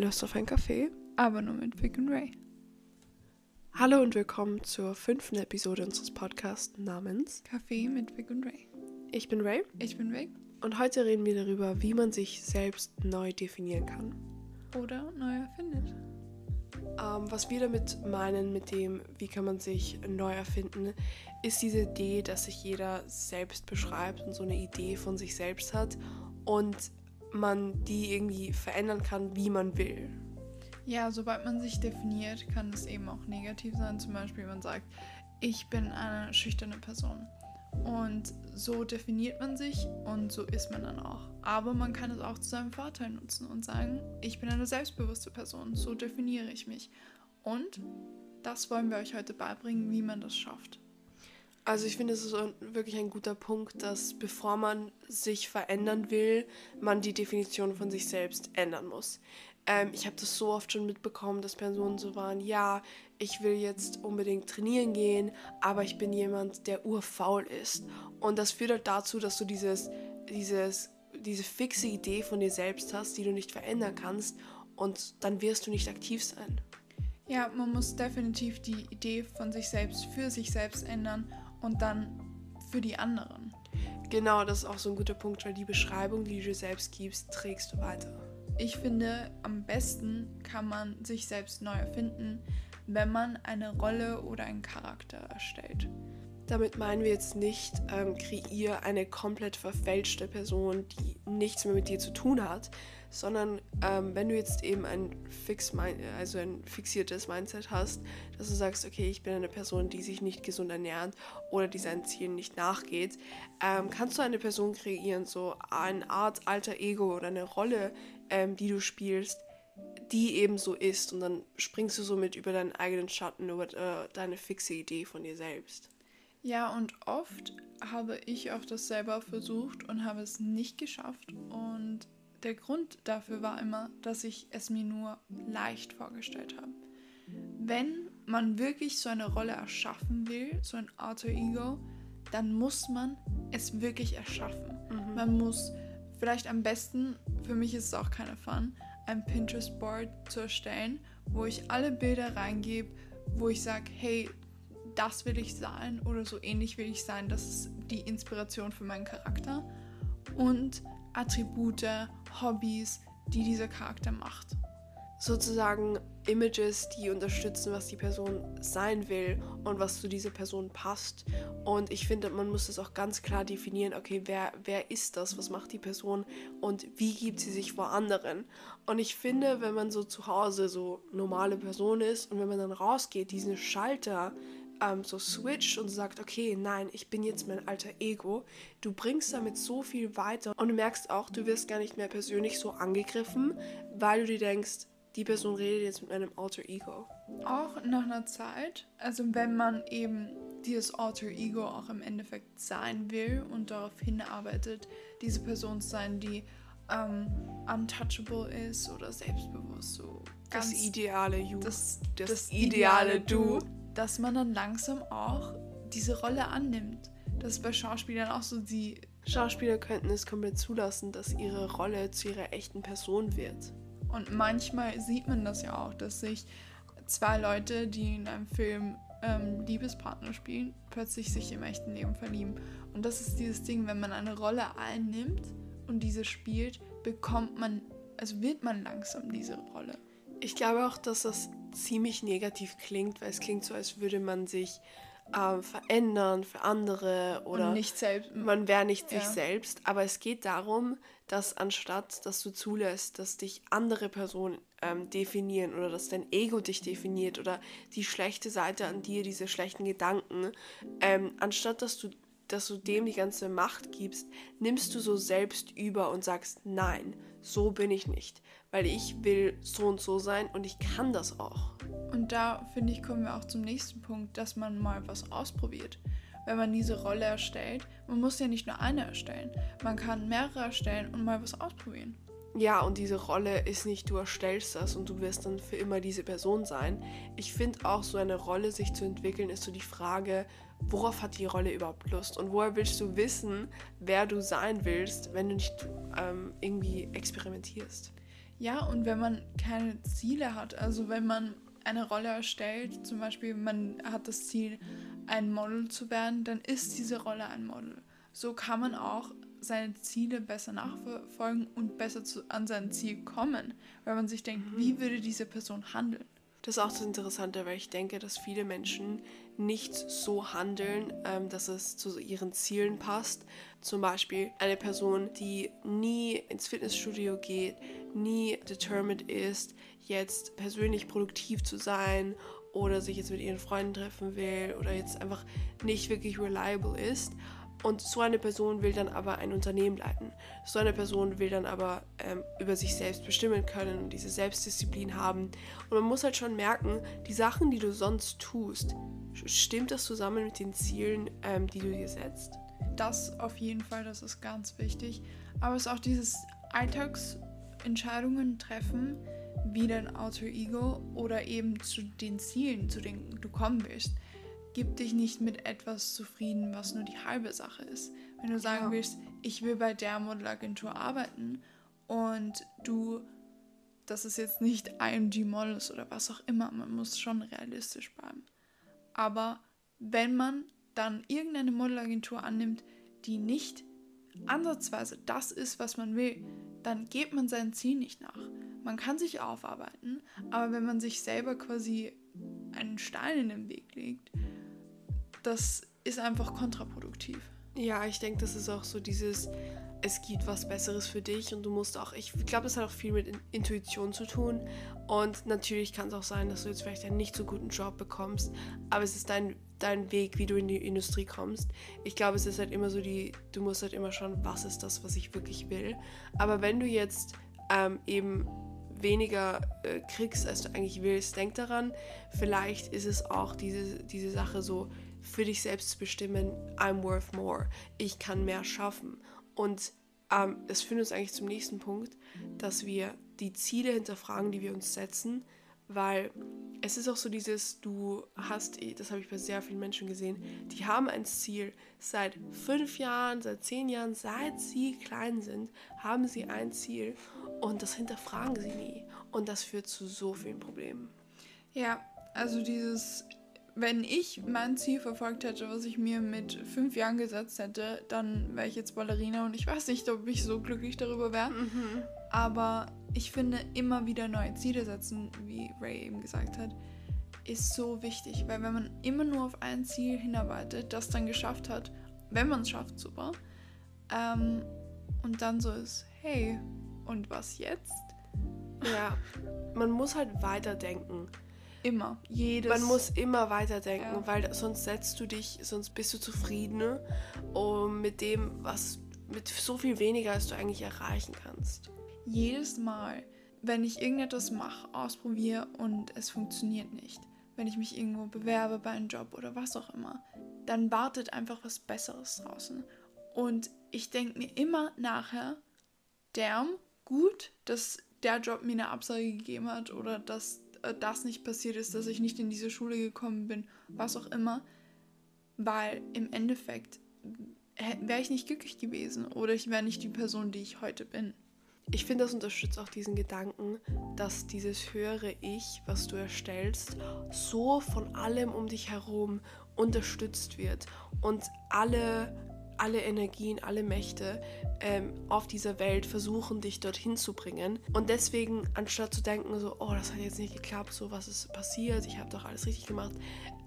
Lust auf ein Kaffee? Aber nur mit Vic und Ray. Hallo und willkommen zur fünften Episode unseres Podcasts namens Kaffee mit Vic und Ray. Ich bin Ray Ich bin Vic. und heute reden wir darüber, wie man sich selbst neu definieren kann. Oder neu erfindet. Ähm, was wir damit meinen, mit dem, wie kann man sich neu erfinden, ist diese Idee, dass sich jeder selbst beschreibt und so eine Idee von sich selbst hat und man die irgendwie verändern kann, wie man will. Ja, sobald man sich definiert, kann es eben auch negativ sein. Zum Beispiel, man sagt, ich bin eine schüchterne Person. Und so definiert man sich und so ist man dann auch. Aber man kann es auch zu seinem Vorteil nutzen und sagen, ich bin eine selbstbewusste Person, so definiere ich mich. Und das wollen wir euch heute beibringen, wie man das schafft. Also ich finde, es ist wirklich ein guter Punkt, dass bevor man sich verändern will, man die Definition von sich selbst ändern muss. Ähm, ich habe das so oft schon mitbekommen, dass Personen so waren, ja, ich will jetzt unbedingt trainieren gehen, aber ich bin jemand, der urfaul ist. Und das führt halt dazu, dass du dieses, dieses, diese fixe Idee von dir selbst hast, die du nicht verändern kannst und dann wirst du nicht aktiv sein. Ja, man muss definitiv die Idee von sich selbst für sich selbst ändern und dann für die anderen. Genau, das ist auch so ein guter Punkt, weil die Beschreibung, die du dir selbst gibst, trägst du weiter. Ich finde, am besten kann man sich selbst neu erfinden, wenn man eine Rolle oder einen Charakter erstellt. Damit meinen wir jetzt nicht, ähm, kreier eine komplett verfälschte Person, die nichts mehr mit dir zu tun hat, sondern ähm, wenn du jetzt eben ein fix also ein fixiertes Mindset hast, dass du sagst, okay, ich bin eine Person, die sich nicht gesund ernährt oder die seinen Zielen nicht nachgeht, ähm, kannst du eine Person kreieren, so eine Art alter Ego oder eine Rolle, ähm, die du spielst, die eben so ist und dann springst du somit über deinen eigenen Schatten, über äh, deine fixe Idee von dir selbst. Ja, und oft habe ich auch das selber versucht und habe es nicht geschafft. Und der Grund dafür war immer, dass ich es mir nur leicht vorgestellt habe. Wenn man wirklich so eine Rolle erschaffen will, so ein Alter Ego, dann muss man es wirklich erschaffen. Man muss vielleicht am besten, für mich ist es auch keine Fun, ein Pinterest-Board zu erstellen, wo ich alle Bilder reingebe, wo ich sage, hey, das will ich sein oder so ähnlich will ich sein. Das ist die Inspiration für meinen Charakter. Und Attribute, Hobbys, die dieser Charakter macht. sozusagen Images, die unterstützen, was die Person sein will und was zu dieser Person passt. Und ich finde, man muss das auch ganz klar definieren, okay, wer, wer ist das, was macht die Person und wie gibt sie sich vor anderen. Und ich finde, wenn man so zu Hause so normale Person ist und wenn man dann rausgeht, diesen Schalter ähm, so switcht und sagt, okay, nein, ich bin jetzt mein alter Ego, du bringst damit so viel weiter und du merkst auch, du wirst gar nicht mehr persönlich so angegriffen, weil du dir denkst, die Person redet jetzt mit meinem alter Ego. Auch nach einer Zeit, also wenn man eben dieses Alter Ego auch im Endeffekt sein will und darauf hinarbeitet, diese Person zu sein, die ähm, untouchable ist oder selbstbewusst, so Das ideale You. das, das das, ideale ideale Du, dass man dann langsam auch diese Rolle annimmt. Das ist bei Schauspielern auch so, die Schauspieler könnten es komplett zulassen, dass ihre Rolle zu ihrer echten Person wird. Und manchmal sieht man das ja auch, dass sich zwei Leute, die in einem Film ähm, Liebespartner spielen, plötzlich sich im echten Leben verlieben. Und das ist dieses Ding, wenn man eine Rolle einnimmt und diese spielt, bekommt man, also wird man langsam diese Rolle. Ich glaube auch, dass das ziemlich negativ klingt, weil es klingt so, als würde man sich ähm, verändern für andere oder und nicht selbst. man wäre nicht sich Ja. selbst. Aber es geht darum, dass anstatt, dass du zulässt, dass dich andere Personen ähm, definieren oder dass dein Ego dich definiert oder die schlechte Seite an dir, diese schlechten Gedanken, ähm, anstatt dass du, dass du dem die ganze Macht gibst, nimmst du so selbst über und sagst, nein, so bin ich nicht, weil ich will so und so sein und ich kann das auch. Und da finde ich, kommen wir auch zum nächsten Punkt, dass man mal was ausprobiert. Wenn man diese Rolle erstellt, man muss ja nicht nur eine erstellen, man kann mehrere erstellen und mal was ausprobieren. Ja, und diese Rolle ist nicht, du erstellst das und du wirst dann für immer diese Person sein. Ich finde auch, so eine Rolle sich zu entwickeln, ist so die Frage, worauf hat die Rolle überhaupt Lust? Und woher willst du wissen, wer du sein willst, wenn du nicht ähm, irgendwie experimentierst? Ja, und wenn man keine Ziele hat, also wenn man eine Rolle erstellt, zum Beispiel man hat das Ziel, ein Model zu werden, dann ist diese Rolle ein Model. So kann man auch seine Ziele besser nachverfolgen und besser zu, an sein Ziel kommen, weil man sich denkt, mhm. wie würde diese Person handeln. Das ist auch das Interessante, weil ich denke, dass viele Menschen nicht so handeln, ähm, dass es zu ihren Zielen passt. Zum Beispiel eine Person, die nie ins Fitnessstudio geht, nie determined ist, jetzt persönlich produktiv zu sein oder sich jetzt mit ihren Freunden treffen will oder jetzt einfach nicht wirklich reliable ist und so eine Person will dann aber ein Unternehmen leiten. So eine Person will dann aber ähm, über sich selbst bestimmen können und diese Selbstdisziplin haben. Und man muss halt schon merken, die Sachen, die du sonst tust, stimmt das zusammen mit den Zielen, ähm, die du dir setzt? Das auf jeden Fall, das ist ganz wichtig. Aber es ist auch dieses Alltagsentscheidungen treffen, wie dein Alter Ego oder eben zu den Zielen, zu denen du kommen willst. Gib dich nicht mit etwas zufrieden, was nur die halbe Sache ist. Wenn du sagen ja. willst, ich will bei der Modelagentur arbeiten und du, das ist jetzt nicht IMG Models oder was auch immer, man muss schon realistisch bleiben. Aber wenn man dann irgendeine Modelagentur annimmt, die nicht ansatzweise das ist, was man will, dann geht man sein Ziel nicht nach. Man kann sich aufarbeiten, aber wenn man sich selber quasi einen Stein in den Weg legt, das ist einfach kontraproduktiv. Ja, ich denke, das ist auch so dieses, es gibt was Besseres für dich und du musst auch, ich glaube, das hat auch viel mit Intuition zu tun. Und natürlich kann es auch sein, dass du jetzt vielleicht einen nicht so guten Job bekommst, aber es ist dein, dein Weg, wie du in die Industrie kommst. Ich glaube, es ist halt immer so die, du musst halt immer schauen, was ist das, was ich wirklich will. Aber wenn du jetzt ähm, eben weniger äh, kriegst, als du eigentlich willst, denk daran, vielleicht ist es auch diese, diese Sache so, für dich selbst zu bestimmen, I'm worth more, ich kann mehr schaffen. Und ähm, das führt uns eigentlich zum nächsten Punkt, dass wir die Ziele hinterfragen, die wir uns setzen, weil es ist auch so dieses, du hast, das habe ich bei sehr vielen Menschen gesehen, die haben ein Ziel. Seit fünf Jahren, seit zehn Jahren, seit sie klein sind, haben sie ein Ziel und das hinterfragen sie nie. Und das führt zu so vielen Problemen. Ja, also dieses wenn ich mein Ziel verfolgt hätte, was ich mir mit fünf Jahren gesetzt hätte, dann wäre ich jetzt Ballerina und ich weiß nicht, ob ich so glücklich darüber wäre. Mhm. Aber ich finde, immer wieder neue Ziele setzen, wie Ray eben gesagt hat, ist so wichtig, weil wenn man immer nur auf ein Ziel hinarbeitet, das dann geschafft hat, wenn man es schafft, super, ähm, und dann so ist, hey, und was jetzt? Ja, man muss halt weiterdenken. Immer. Jedes. Man muss immer weiterdenken, ja. weil sonst setzt du dich, sonst bist du zufrieden um, mit dem, was mit so viel weniger, als du eigentlich erreichen kannst. Jedes Mal, wenn ich irgendetwas mache, ausprobiere und es funktioniert nicht, wenn ich mich irgendwo bewerbe bei einem Job oder was auch immer, dann wartet einfach was Besseres draußen. Und ich denke mir immer nachher, damn, gut, dass der Job mir eine Absage gegeben hat oder dass das nicht passiert ist, dass ich nicht in diese Schule gekommen bin, was auch immer, weil im Endeffekt wäre ich nicht glücklich gewesen oder ich wäre nicht die Person, die ich heute bin. Ich finde, das unterstützt auch diesen Gedanken, dass dieses höhere Ich, was du erstellst, so von allem um dich herum unterstützt wird und alle alle Energien, alle Mächte ähm, auf dieser Welt versuchen, dich dorthin zu bringen. Und deswegen, anstatt zu denken, so, oh, das hat jetzt nicht geklappt, so, was ist passiert, ich habe doch alles richtig gemacht,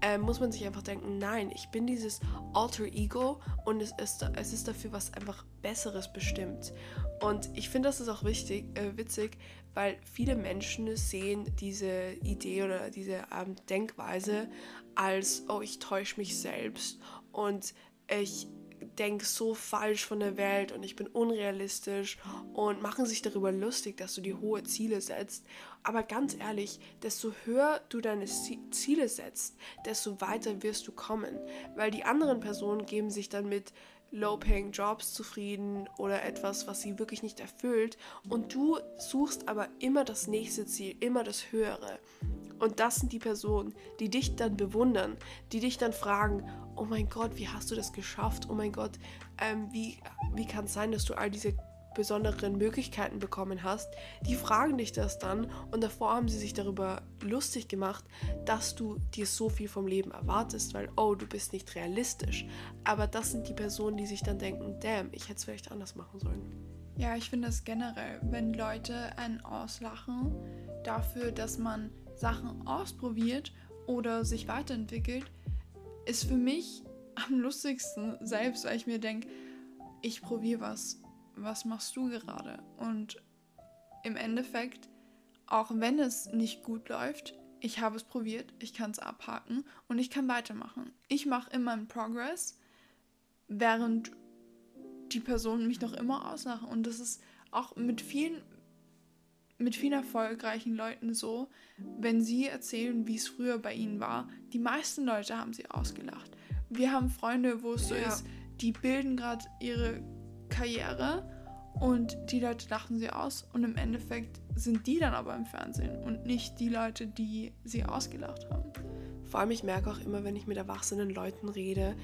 äh, muss man sich einfach denken, nein, ich bin dieses Alter Ego und es ist, es ist dafür was einfach Besseres bestimmt. Und ich finde, das ist auch wichtig, äh, witzig, weil viele Menschen sehen diese Idee oder diese ähm, Denkweise als, oh, ich täusche mich selbst und ich denke so falsch von der Welt und ich bin unrealistisch und machen sich darüber lustig, dass du die hohe Ziele setzt. Aber ganz ehrlich, desto höher du deine Ziele setzt, desto weiter wirst du kommen, weil die anderen Personen geben sich dann mit low-paying Jobs zufrieden oder etwas, was sie wirklich nicht erfüllt und du suchst aber immer das nächste Ziel, immer das höhere. Und das sind die Personen, die dich dann bewundern, die dich dann fragen, oh mein Gott, wie hast du das geschafft? Oh mein Gott, ähm, wie, wie kann es sein, dass du all diese besonderen Möglichkeiten bekommen hast, die fragen dich das dann und davor haben sie sich darüber lustig gemacht, dass du dir so viel vom Leben erwartest, weil, oh, du bist nicht realistisch. Aber das sind die Personen, die sich dann denken, damn, ich hätte es vielleicht anders machen sollen. Ja, ich finde das generell, wenn Leute einen auslachen dafür, dass man Sachen ausprobiert oder sich weiterentwickelt, ist für mich am lustigsten selbst, weil ich mir denke, ich probiere was. Was machst du gerade? Und im Endeffekt, auch wenn es nicht gut läuft, ich habe es probiert, ich kann es abhaken und ich kann weitermachen. Ich mache immer einen Progress, während die Personen mich noch immer auslachen. Und das ist auch mit vielen, mit vielen erfolgreichen Leuten so, wenn sie erzählen, wie es früher bei ihnen war. Die meisten Leute haben sie ausgelacht. Wir haben Freunde, wo es so ja. ist, die bilden gerade ihre Karriere und die Leute lachen sie aus und im Endeffekt sind die dann aber im Fernsehen und nicht die Leute, die sie ausgelacht haben. Vor allem, ich merke auch immer, wenn ich mit erwachsenen Leuten rede,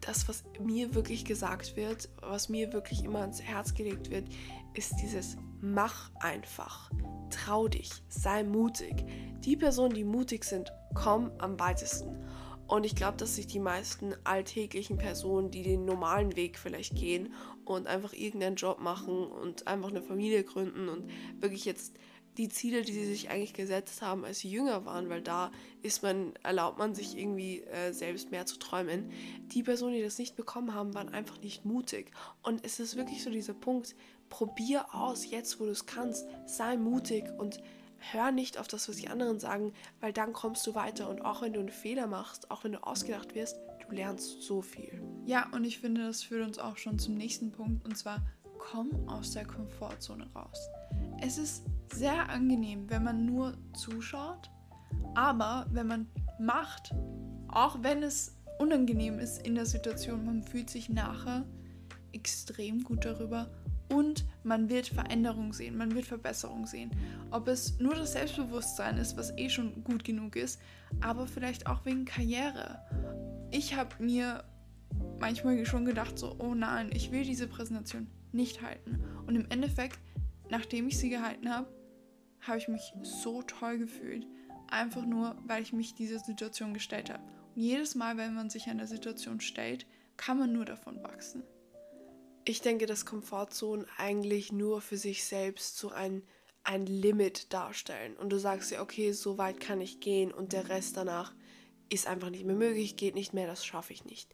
das, was mir wirklich gesagt wird, was mir wirklich immer ans Herz gelegt wird, ist dieses Mach einfach, trau dich, sei mutig. Die Personen, die mutig sind, kommen am weitesten. Und ich glaube, dass sich die meisten alltäglichen Personen, die den normalen Weg vielleicht gehen und einfach irgendeinen Job machen und einfach eine Familie gründen und wirklich jetzt die Ziele, die sie sich eigentlich gesetzt haben, als sie jünger waren, weil da ist man, erlaubt man sich irgendwie äh, selbst mehr zu träumen. Die Personen, die das nicht bekommen haben, waren einfach nicht mutig. Und es ist wirklich so dieser Punkt, probier aus, jetzt wo du es kannst, sei mutig und hör nicht auf das, was die anderen sagen, weil dann kommst du weiter. Und auch wenn du einen Fehler machst, auch wenn du ausgedacht wirst, du lernst so viel. Ja, und ich finde, das führt uns auch schon zum nächsten Punkt, und zwar komm aus der Komfortzone raus. Es ist sehr angenehm, wenn man nur zuschaut, aber wenn man macht, auch wenn es unangenehm ist in der Situation, man fühlt sich nachher extrem gut darüber und man wird Veränderung sehen, man wird Verbesserung sehen. Ob es nur das Selbstbewusstsein ist, was eh schon gut genug ist, aber vielleicht auch wegen Karriere. Ich habe mir manchmal schon gedacht, so, oh nein, ich will diese Präsentation nicht halten. Und im Endeffekt, nachdem ich sie gehalten habe, habe ich mich so toll gefühlt. Einfach nur, weil ich mich dieser Situation gestellt habe. Und jedes Mal, wenn man sich einer Situation stellt, kann man nur davon wachsen. Ich denke, dass Komfortzonen eigentlich nur für sich selbst so ein, ein Limit darstellen. Und du sagst ja, okay, so weit kann ich gehen und der Rest danach ist einfach nicht mehr möglich, geht nicht mehr, das schaffe ich nicht.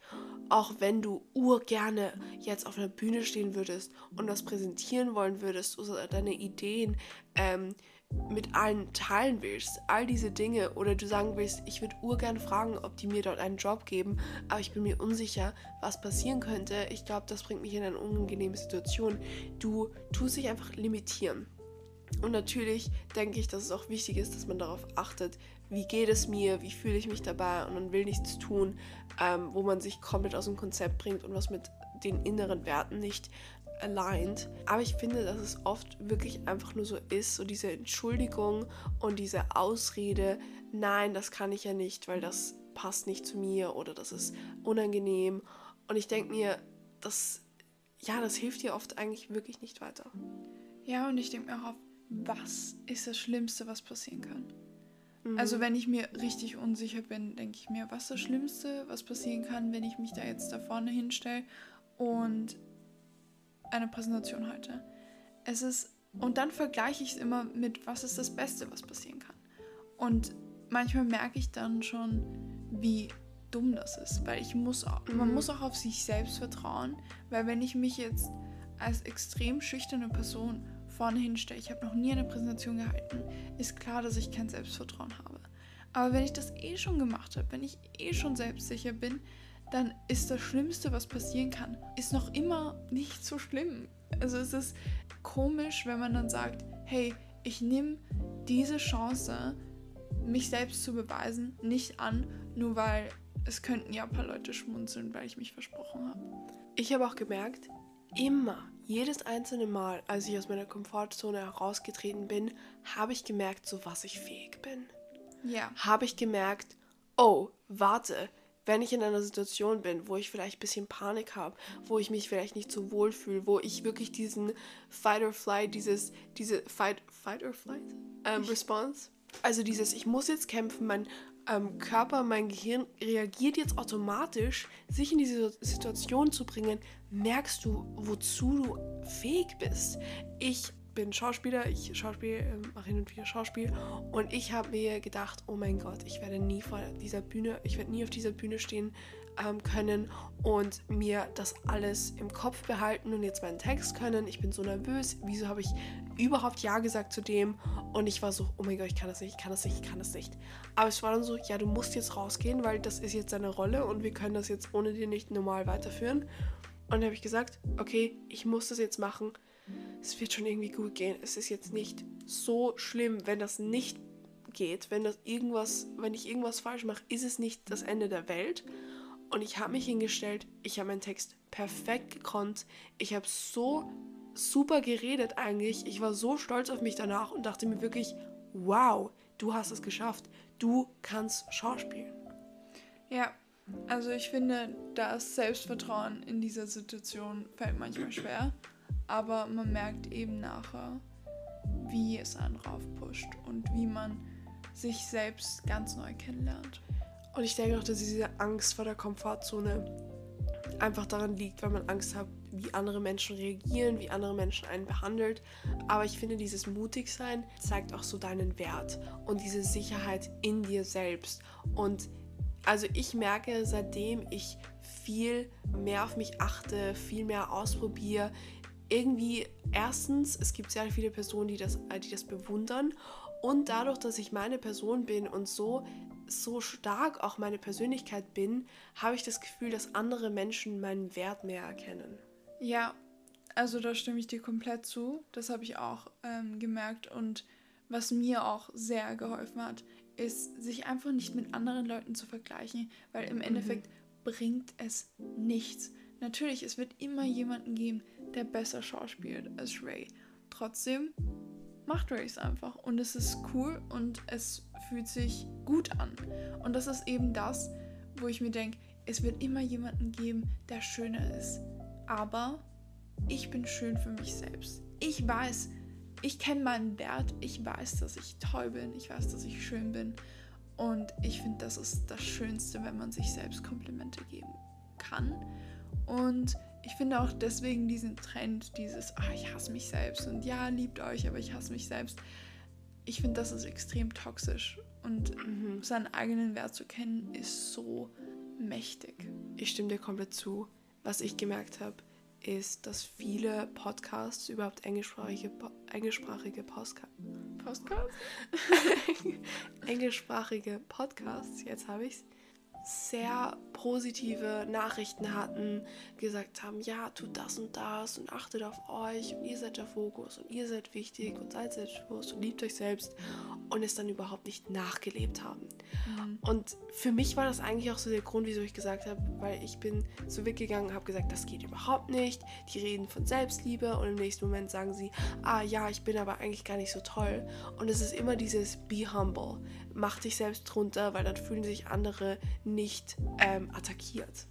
Auch wenn du urgerne jetzt auf einer Bühne stehen würdest und was präsentieren wollen würdest oder deine Ideen ähm, mit allen teilen willst, all diese Dinge, oder du sagen willst, ich würde urgern fragen, ob die mir dort einen Job geben, aber ich bin mir unsicher, was passieren könnte. Ich glaube, das bringt mich in eine unangenehme Situation. Du tust dich einfach limitieren. Und natürlich denke ich, dass es auch wichtig ist, dass man darauf achtet, wie geht es mir, wie fühle ich mich dabei und man will nichts tun, ähm, wo man sich komplett aus dem Konzept bringt und was mit den inneren Werten nicht aligned. Aber ich finde, dass es oft wirklich einfach nur so ist, so diese Entschuldigung und diese Ausrede, nein, das kann ich ja nicht, weil das passt nicht zu mir oder das ist unangenehm. Und ich denke mir, das, ja, das hilft dir oft eigentlich wirklich nicht weiter. Ja, und ich denke mir auch, was ist das Schlimmste, was passieren kann? Mhm. Also wenn ich mir richtig unsicher bin, denke ich mir, was ist das Schlimmste, was passieren kann, wenn ich mich da jetzt da vorne hinstelle und eine Präsentation halte. Es ist, und dann vergleiche ich es immer mit, was ist das Beste, was passieren kann. Und manchmal merke ich dann schon, wie dumm das ist, weil ich muss, man mhm. muss auch auf sich selbst vertrauen, weil wenn ich mich jetzt als extrem schüchterne Person vorne hinstelle, ich habe noch nie eine Präsentation gehalten, ist klar, dass ich kein Selbstvertrauen habe. Aber wenn ich das eh schon gemacht habe, wenn ich eh schon selbstsicher bin, dann ist das Schlimmste, was passieren kann, ist noch immer nicht so schlimm. Also es ist komisch, wenn man dann sagt, hey, ich nehme diese Chance, mich selbst zu beweisen, nicht an, nur weil es könnten ja ein paar Leute schmunzeln, weil ich mich versprochen habe. Ich habe auch gemerkt, immer, jedes einzelne Mal, als ich aus meiner Komfortzone herausgetreten bin, habe ich gemerkt, zu was ich fähig bin. Ja. Habe ich gemerkt, oh, warte, wenn ich in einer Situation bin, wo ich vielleicht ein bisschen Panik habe, wo ich mich vielleicht nicht so wohl fühle, wo ich wirklich diesen Fight or Flight, dieses, diese Fight, Fight or Flight ähm, Response, also dieses, ich muss jetzt kämpfen, mein ähm, Körper, mein Gehirn reagiert jetzt automatisch, sich in diese Situation zu bringen, merkst du, wozu du fähig bist. Ich bin Schauspieler, ich Schauspiel, äh, mache hin und wieder Schauspiel und ich habe mir gedacht, oh mein Gott, ich werde nie vor dieser Bühne, ich werde nie auf dieser Bühne stehen ähm, können und mir das alles im Kopf behalten und jetzt meinen Text können. Ich bin so nervös, wieso habe ich überhaupt Ja gesagt zu dem? Und ich war so, oh mein Gott, ich kann das nicht, ich kann das nicht, ich kann das nicht. Aber es war dann so, ja, du musst jetzt rausgehen, weil das ist jetzt deine Rolle und wir können das jetzt ohne dir nicht normal weiterführen. Und dann habe ich gesagt, okay, ich muss das jetzt machen es wird schon irgendwie gut gehen. Es ist jetzt nicht so schlimm, wenn das nicht geht, wenn das irgendwas, wenn ich irgendwas falsch mache, ist es nicht das Ende der Welt. Und ich habe mich hingestellt, ich habe meinen Text perfekt gekonnt, ich habe so super geredet eigentlich. Ich war so stolz auf mich danach und dachte mir wirklich, wow, du hast es geschafft. Du kannst Schauspielen. Ja, also ich finde, das Selbstvertrauen in dieser Situation fällt manchmal schwer aber man merkt eben nachher, wie es einen raufpusht und wie man sich selbst ganz neu kennenlernt. Und ich denke auch, dass diese Angst vor der Komfortzone einfach daran liegt, weil man Angst hat, wie andere Menschen reagieren, wie andere Menschen einen behandelt. Aber ich finde, dieses Mutigsein zeigt auch so deinen Wert und diese Sicherheit in dir selbst. Und also ich merke, seitdem ich viel mehr auf mich achte, viel mehr ausprobiere, irgendwie erstens, es gibt sehr viele Personen, die das, die das bewundern und dadurch, dass ich meine Person bin und so so stark auch meine Persönlichkeit bin, habe ich das Gefühl, dass andere Menschen meinen Wert mehr erkennen. Ja, also da stimme ich dir komplett zu. Das habe ich auch ähm, gemerkt und was mir auch sehr geholfen hat, ist, sich einfach nicht mit anderen Leuten zu vergleichen, weil im mhm. Endeffekt bringt es nichts. Natürlich, es wird immer jemanden geben, der besser schauspielt als Ray. Trotzdem macht Ray es einfach und es ist cool und es fühlt sich gut an. Und das ist eben das, wo ich mir denke, es wird immer jemanden geben, der schöner ist. Aber ich bin schön für mich selbst. Ich weiß, ich kenne meinen Wert, ich weiß, dass ich toll bin, ich weiß, dass ich schön bin. Und ich finde, das ist das Schönste, wenn man sich selbst Komplimente geben kann. Und ich finde auch deswegen diesen Trend, dieses, ah, ich hasse mich selbst und ja, liebt euch, aber ich hasse mich selbst. Ich finde, das ist extrem toxisch und mhm. seinen eigenen Wert zu kennen, ist so mächtig. Ich stimme dir komplett zu. Was ich gemerkt habe, ist, dass viele Podcasts, überhaupt englischsprachige, englischsprachige Postka Podcasts, englischsprachige Podcasts, jetzt habe ich es, sehr positive Nachrichten hatten, gesagt haben, ja, tut das und das und achtet auf euch und ihr seid der Fokus und ihr seid wichtig und seid selbstbewusst und liebt euch selbst und es dann überhaupt nicht nachgelebt haben. Mhm. Und für mich war das eigentlich auch so der Grund, wieso ich gesagt habe, weil ich bin so weggegangen und habe gesagt, das geht überhaupt nicht. Die reden von Selbstliebe und im nächsten Moment sagen sie, ah ja, ich bin aber eigentlich gar nicht so toll. Und es ist immer dieses Be humble mach dich selbst drunter, weil dann fühlen sich andere nicht ähm, attackiert.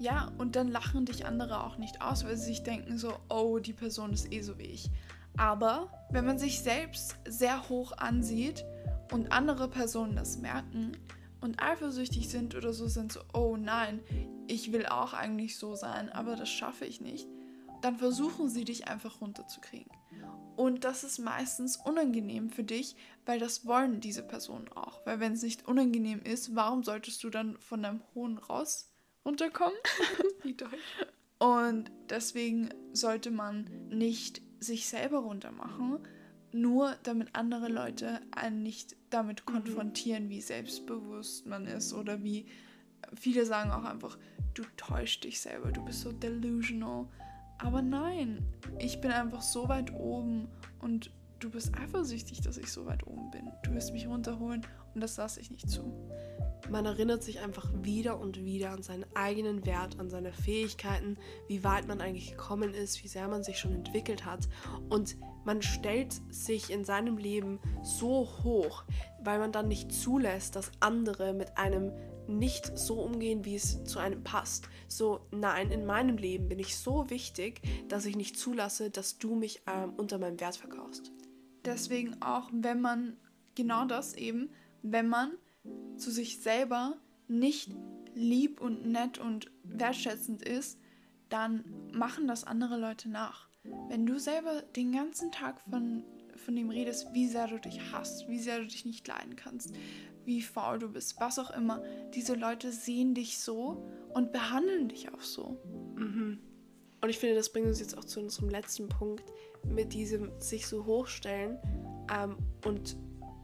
Ja, und dann lachen dich andere auch nicht aus, weil sie sich denken so, oh, die Person ist eh so wie ich. Aber wenn man sich selbst sehr hoch ansieht und andere Personen das merken und eifersüchtig sind oder so sind so, oh nein, ich will auch eigentlich so sein, aber das schaffe ich nicht, dann versuchen sie dich einfach runterzukriegen. Und das ist meistens unangenehm für dich, weil das wollen diese Personen auch. Weil wenn es nicht unangenehm ist, warum solltest du dann von deinem hohen Raus runterkommen? Wie deutsch. Und deswegen sollte man nicht sich selber runtermachen, nur damit andere Leute einen nicht damit mhm. konfrontieren, wie selbstbewusst man ist oder wie viele sagen auch einfach, du täuschst dich selber, du bist so delusional. Aber nein, ich bin einfach so weit oben und du bist eifersüchtig, dass ich so weit oben bin. Du wirst mich runterholen und das lasse ich nicht zu. Man erinnert sich einfach wieder und wieder an seinen eigenen Wert, an seine Fähigkeiten, wie weit man eigentlich gekommen ist, wie sehr man sich schon entwickelt hat. Und man stellt sich in seinem Leben so hoch, weil man dann nicht zulässt, dass andere mit einem nicht so umgehen, wie es zu einem passt. So, nein, in meinem Leben bin ich so wichtig, dass ich nicht zulasse, dass du mich ähm, unter meinem Wert verkaufst. Deswegen auch, wenn man, genau das eben, wenn man zu sich selber nicht lieb und nett und wertschätzend ist, dann machen das andere Leute nach. Wenn du selber den ganzen Tag von, von dem redest, wie sehr du dich hasst, wie sehr du dich nicht leiden kannst, wie faul du bist, was auch immer, diese Leute sehen dich so und behandeln dich auch so. Mhm. Und ich finde, das bringt uns jetzt auch zu unserem letzten Punkt mit diesem sich so hochstellen ähm, und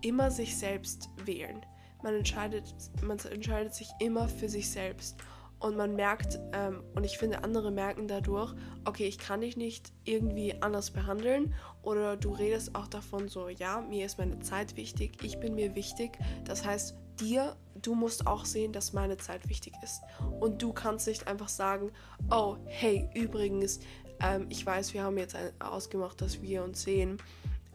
immer sich selbst wählen. Man entscheidet, man entscheidet sich immer für sich selbst. Und man merkt, ähm, und ich finde, andere merken dadurch, okay, ich kann dich nicht irgendwie anders behandeln. Oder du redest auch davon so, ja, mir ist meine Zeit wichtig, ich bin mir wichtig. Das heißt, dir, du musst auch sehen, dass meine Zeit wichtig ist. Und du kannst nicht einfach sagen, oh, hey, übrigens, ähm, ich weiß, wir haben jetzt ausgemacht, dass wir uns sehen,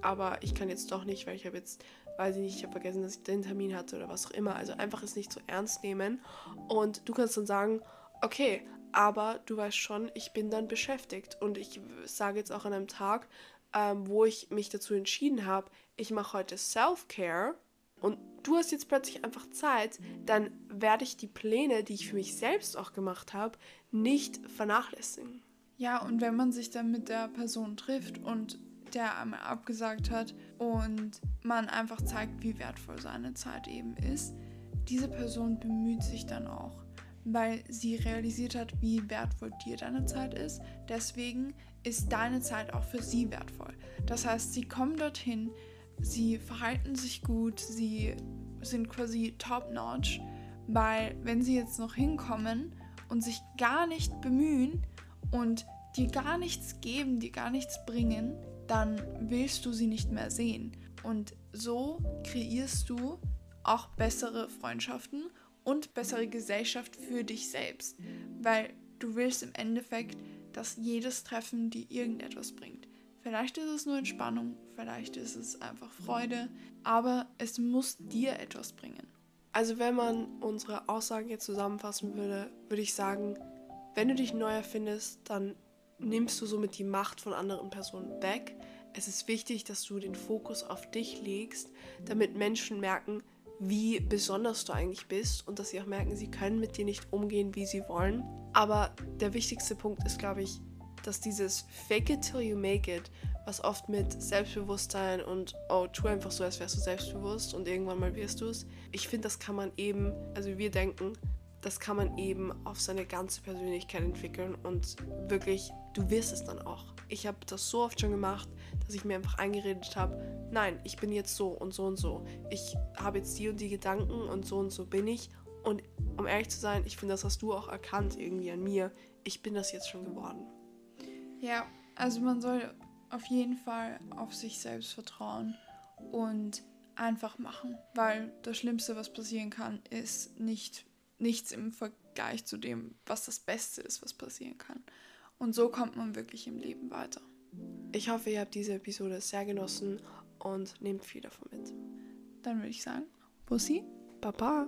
aber ich kann jetzt doch nicht, weil ich habe jetzt weiß ich nicht, ich habe vergessen, dass ich den Termin hatte oder was auch immer. Also einfach es nicht so ernst nehmen. Und du kannst dann sagen, okay, aber du weißt schon, ich bin dann beschäftigt. Und ich sage jetzt auch an einem Tag, ähm, wo ich mich dazu entschieden habe, ich mache heute Self-Care und du hast jetzt plötzlich einfach Zeit, dann werde ich die Pläne, die ich für mich selbst auch gemacht habe, nicht vernachlässigen. Ja, und wenn man sich dann mit der Person trifft und der einmal abgesagt hat und man einfach zeigt, wie wertvoll seine Zeit eben ist, diese Person bemüht sich dann auch, weil sie realisiert hat, wie wertvoll dir deine Zeit ist. Deswegen ist deine Zeit auch für sie wertvoll. Das heißt, sie kommen dorthin, sie verhalten sich gut, sie sind quasi top-notch, weil wenn sie jetzt noch hinkommen und sich gar nicht bemühen und dir gar nichts geben, dir gar nichts bringen, dann willst du sie nicht mehr sehen. Und so kreierst du auch bessere Freundschaften und bessere Gesellschaft für dich selbst. Weil du willst im Endeffekt, dass jedes Treffen dir irgendetwas bringt. Vielleicht ist es nur Entspannung, vielleicht ist es einfach Freude, aber es muss dir etwas bringen. Also wenn man unsere Aussagen jetzt zusammenfassen würde, würde ich sagen, wenn du dich neu erfindest, dann nimmst du somit die Macht von anderen Personen weg. Es ist wichtig, dass du den Fokus auf dich legst, damit Menschen merken, wie besonders du eigentlich bist und dass sie auch merken, sie können mit dir nicht umgehen, wie sie wollen. Aber der wichtigste Punkt ist, glaube ich, dass dieses Fake it till you make it, was oft mit Selbstbewusstsein und oh, tu einfach so, als wärst du selbstbewusst und irgendwann mal wirst du es. Ich finde, das kann man eben, also wir denken, das kann man eben auf seine ganze Persönlichkeit entwickeln und wirklich, du wirst es dann auch. Ich habe das so oft schon gemacht, dass ich mir einfach eingeredet habe, nein, ich bin jetzt so und so und so. Ich habe jetzt die und die Gedanken und so und so bin ich. Und um ehrlich zu sein, ich finde, das hast du auch erkannt irgendwie an mir. Ich bin das jetzt schon geworden. Ja, also man soll auf jeden Fall auf sich selbst vertrauen und einfach machen, weil das Schlimmste, was passieren kann, ist nicht nichts im Vergleich zu dem, was das Beste ist, was passieren kann. Und so kommt man wirklich im Leben weiter. Ich hoffe, ihr habt diese Episode sehr genossen und nehmt viel davon mit. Dann würde ich sagen, Bussi, Baba.